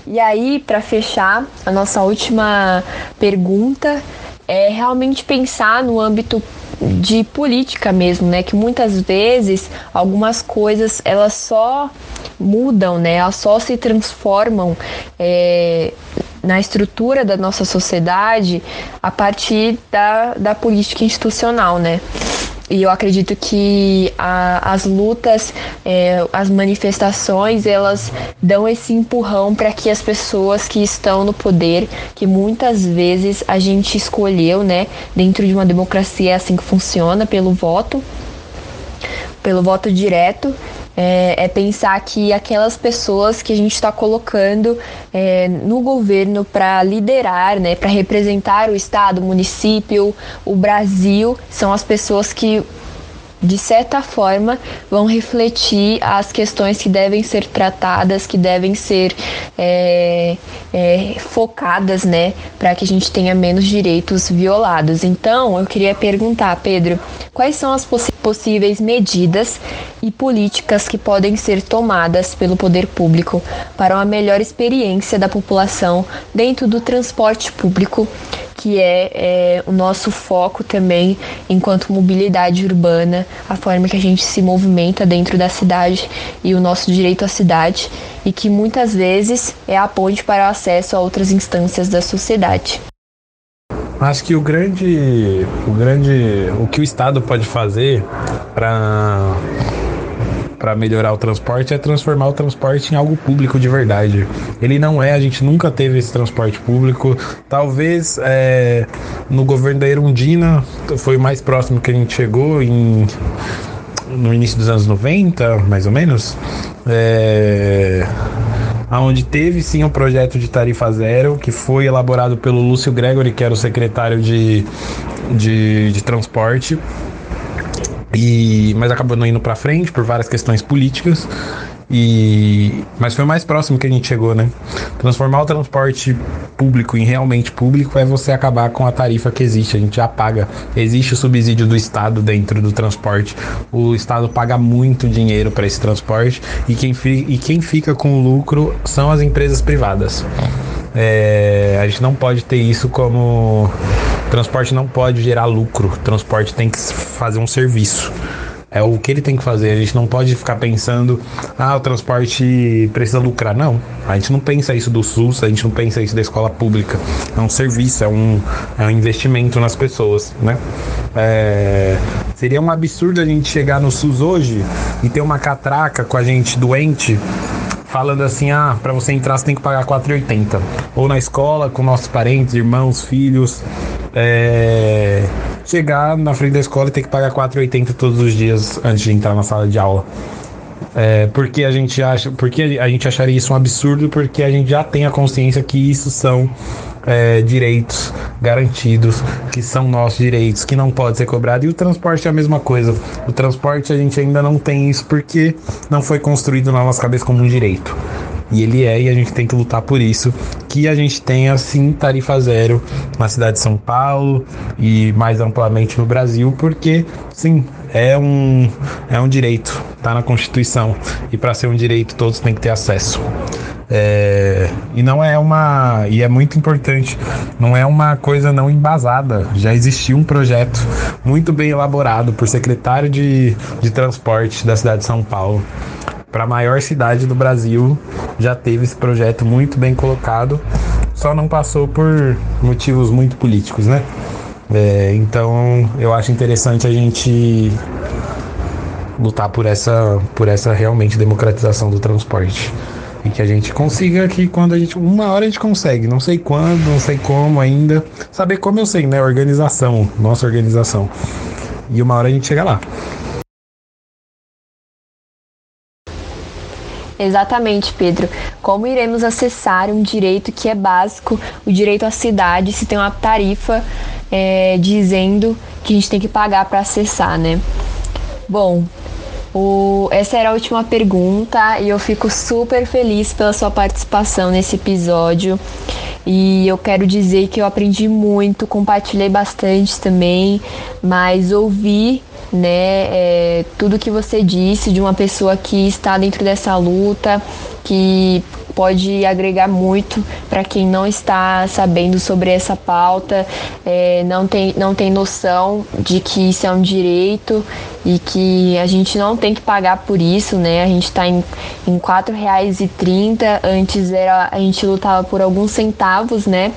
E aí, para fechar, a nossa última pergunta é realmente pensar no âmbito de política mesmo, né? Que muitas vezes algumas coisas elas só mudam, né? Elas só se transformam é, na estrutura da nossa sociedade a partir da, da política institucional, né? E eu acredito que a, as lutas, é, as manifestações, elas dão esse empurrão para que as pessoas que estão no poder, que muitas vezes a gente escolheu, né, dentro de uma democracia é assim que funciona, pelo voto, pelo voto direto, é, é, pensar que aquelas pessoas que a gente está colocando é, no governo para liderar, né, para representar o estado, o município, o Brasil, são as pessoas que de certa forma, vão refletir as questões que devem ser tratadas, que devem ser é, é, focadas, né, para que a gente tenha menos direitos violados. Então, eu queria perguntar, Pedro, quais são as possíveis medidas e políticas que podem ser tomadas pelo poder público para uma melhor experiência da população dentro do transporte público? Que é, é, o nosso foco também enquanto mobilidade urbana, a forma que a gente se movimenta dentro da cidade e o nosso direito à cidade, e que muitas vezes é a ponte para o acesso a outras instâncias da sociedade. Acho que o grande, o grande, o que o Estado pode fazer para para melhorar o transporte é transformar o transporte em algo público de verdade. Ele não é, a gente nunca teve esse transporte público. Talvez é, no governo da Erundina foi o mais próximo que a gente chegou em no início dos anos 90, mais ou menos. É, onde teve sim um projeto de tarifa zero que foi elaborado pelo Lúcio Gregory, que era o secretário de, de, de transporte e, mas acabou não indo para frente por várias questões políticas. E, mas foi o mais próximo que a gente chegou, né? Transformar o transporte público em realmente público é você acabar com a tarifa que existe. A gente já paga. Existe o subsídio do Estado dentro do transporte. O Estado paga muito dinheiro para esse transporte e quem, e quem fica com o lucro são as empresas privadas. É, a gente não pode ter isso como transporte não pode gerar lucro, transporte tem que fazer um serviço. É o que ele tem que fazer. A gente não pode ficar pensando, ah, o transporte precisa lucrar. Não. A gente não pensa isso do SUS, a gente não pensa isso da escola pública. É um serviço, é um, é um investimento nas pessoas, né? É, seria um absurdo a gente chegar no SUS hoje e ter uma catraca com a gente doente falando assim: ah, para você entrar você tem que pagar 4,80. Ou na escola, com nossos parentes, irmãos, filhos. É... Chegar na frente da escola e ter que pagar 4,80 todos os dias antes de entrar na sala de aula. É, porque a gente acha, porque a gente acharia isso um absurdo, porque a gente já tem a consciência que isso são é, direitos garantidos, que são nossos direitos, que não pode ser cobrado. E o transporte é a mesma coisa. O transporte a gente ainda não tem isso porque não foi construído na nossa cabeça como um direito. E ele é, e a gente tem que lutar por isso. Que a gente tenha sim tarifa zero na cidade de São Paulo e mais amplamente no Brasil, porque sim, é um, é um direito, tá na Constituição. E para ser um direito, todos têm que ter acesso. É, e não é uma. E é muito importante, não é uma coisa não embasada. Já existia um projeto muito bem elaborado por secretário de, de transporte da cidade de São Paulo. Para a maior cidade do Brasil, já teve esse projeto muito bem colocado, só não passou por motivos muito políticos, né? É, então eu acho interessante a gente lutar por essa, por essa realmente democratização do transporte. E que a gente consiga que quando a gente. Uma hora a gente consegue, não sei quando, não sei como ainda. Saber como eu sei, né? Organização, nossa organização. E uma hora a gente chega lá. Exatamente, Pedro. Como iremos acessar um direito que é básico, o direito à cidade, se tem uma tarifa é, dizendo que a gente tem que pagar para acessar, né? Bom, o, essa era a última pergunta e eu fico super feliz pela sua participação nesse episódio. E eu quero dizer que eu aprendi muito, compartilhei bastante também, mas ouvir né, é, tudo que você disse de uma pessoa que está dentro dessa luta, que pode agregar muito para quem não está sabendo sobre essa pauta, é, não, tem, não tem noção de que isso é um direito e que a gente não tem que pagar por isso, né? A gente está em, em R$ 4,30, antes era, a gente lutava por alguns centavos, né?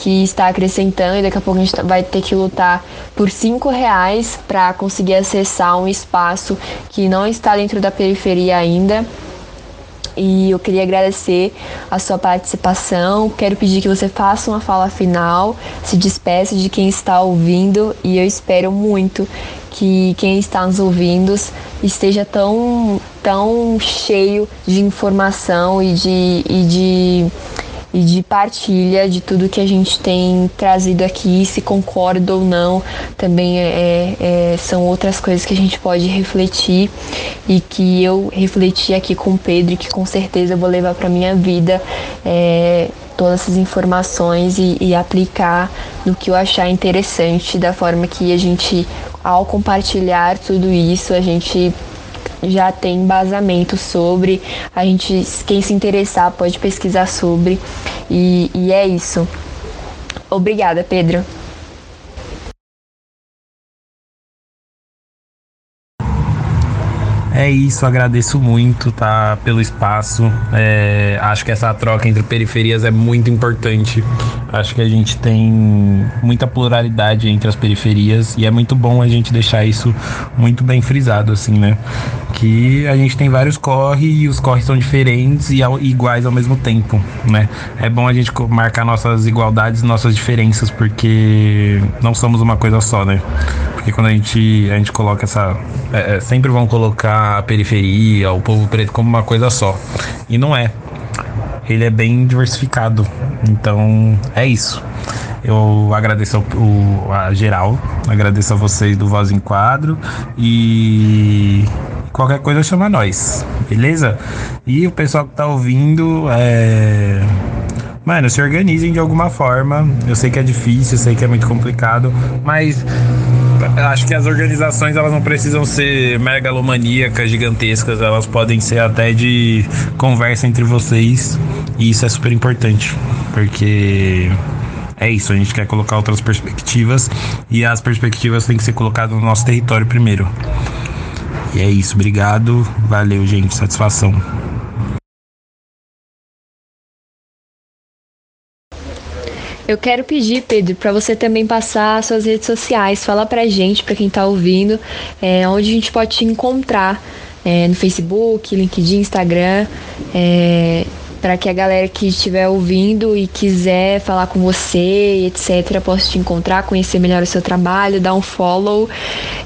que está acrescentando e daqui a pouco a gente vai ter que lutar por cinco reais para conseguir acessar um espaço que não está dentro da periferia ainda. E eu queria agradecer a sua participação. Quero pedir que você faça uma fala final, se despeça de quem está ouvindo e eu espero muito que quem está nos ouvindo esteja tão, tão cheio de informação e de, e de e de partilha de tudo que a gente tem trazido aqui, se concorda ou não, também é, é, são outras coisas que a gente pode refletir e que eu refleti aqui com o Pedro e que com certeza eu vou levar para minha vida é, todas essas informações e, e aplicar no que eu achar interessante, da forma que a gente, ao compartilhar tudo isso, a gente já tem embasamento sobre. A gente, quem se interessar, pode pesquisar sobre. E, e é isso. Obrigada, Pedro. É isso, agradeço muito tá, pelo espaço. É, acho que essa troca entre periferias é muito importante. Acho que a gente tem muita pluralidade entre as periferias e é muito bom a gente deixar isso muito bem frisado, assim, né? Que a gente tem vários corre e os corres são diferentes e iguais ao mesmo tempo, né? É bom a gente marcar nossas igualdades, nossas diferenças, porque não somos uma coisa só, né? Porque quando a gente, a gente coloca essa. É, é sempre vão colocar a periferia, o povo preto como uma coisa só. E não é. Ele é bem diversificado. Então é isso. Eu agradeço ao, o, a geral, agradeço a vocês do Voz em Quadro e qualquer coisa chama nós, beleza? E o pessoal que tá ouvindo, é... Mano, se organizem de alguma forma. Eu sei que é difícil, eu sei que é muito complicado, mas acho que as organizações elas não precisam ser megalomaníacas, gigantescas, elas podem ser até de conversa entre vocês. E isso é super importante, porque é isso, a gente quer colocar outras perspectivas. E as perspectivas têm que ser colocadas no nosso território primeiro. E é isso, obrigado, valeu, gente, satisfação. Eu quero pedir, Pedro, para você também passar suas redes sociais, fala pra gente, para quem tá ouvindo, é, onde a gente pode te encontrar. É, no Facebook, LinkedIn, Instagram. É, para que a galera que estiver ouvindo e quiser falar com você, etc., possa te encontrar, conhecer melhor o seu trabalho, dar um follow.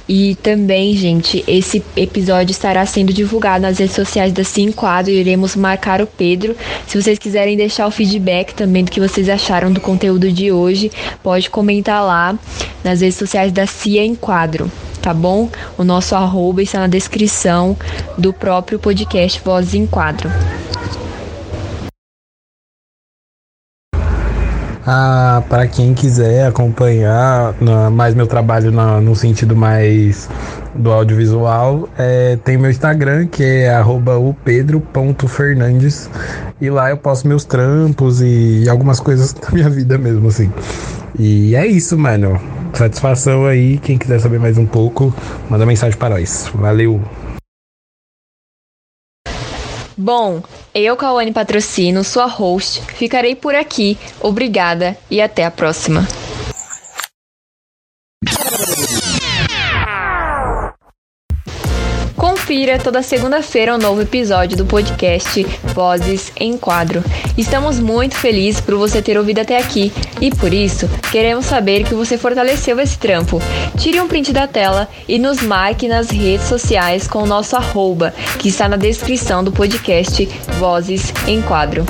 E também, gente, esse episódio estará sendo divulgado nas redes sociais da Sim Quadro e iremos marcar o Pedro. Se vocês quiserem deixar o feedback também do que vocês acharam do conteúdo de hoje, pode comentar lá nas redes sociais da Cia Enquadro tá bom? O nosso arroba está na descrição do próprio podcast Voz em Quadro. Ah, para quem quiser acompanhar na, mais meu trabalho na, no sentido mais do audiovisual, é, tem meu Instagram, que é @o_pedro_fernandes e lá eu posto meus trampos e, algumas coisas da minha vida mesmo, assim. E é isso, mano. Satisfação aí. Quem quiser saber mais um pouco, manda mensagem para nós. Valeu! Bom, eu, Kawane Patrocínio, sua host, ficarei por aqui. Obrigada e até a próxima. Confira toda segunda-feira um novo episódio do podcast Vozes em Quadro. Estamos muito felizes por você ter ouvido até aqui e por isso queremos saber que você fortaleceu esse trampo. Tire um print da tela e nos marque nas redes sociais com o nosso arroba, que está na descrição do podcast Vozes em Quadro.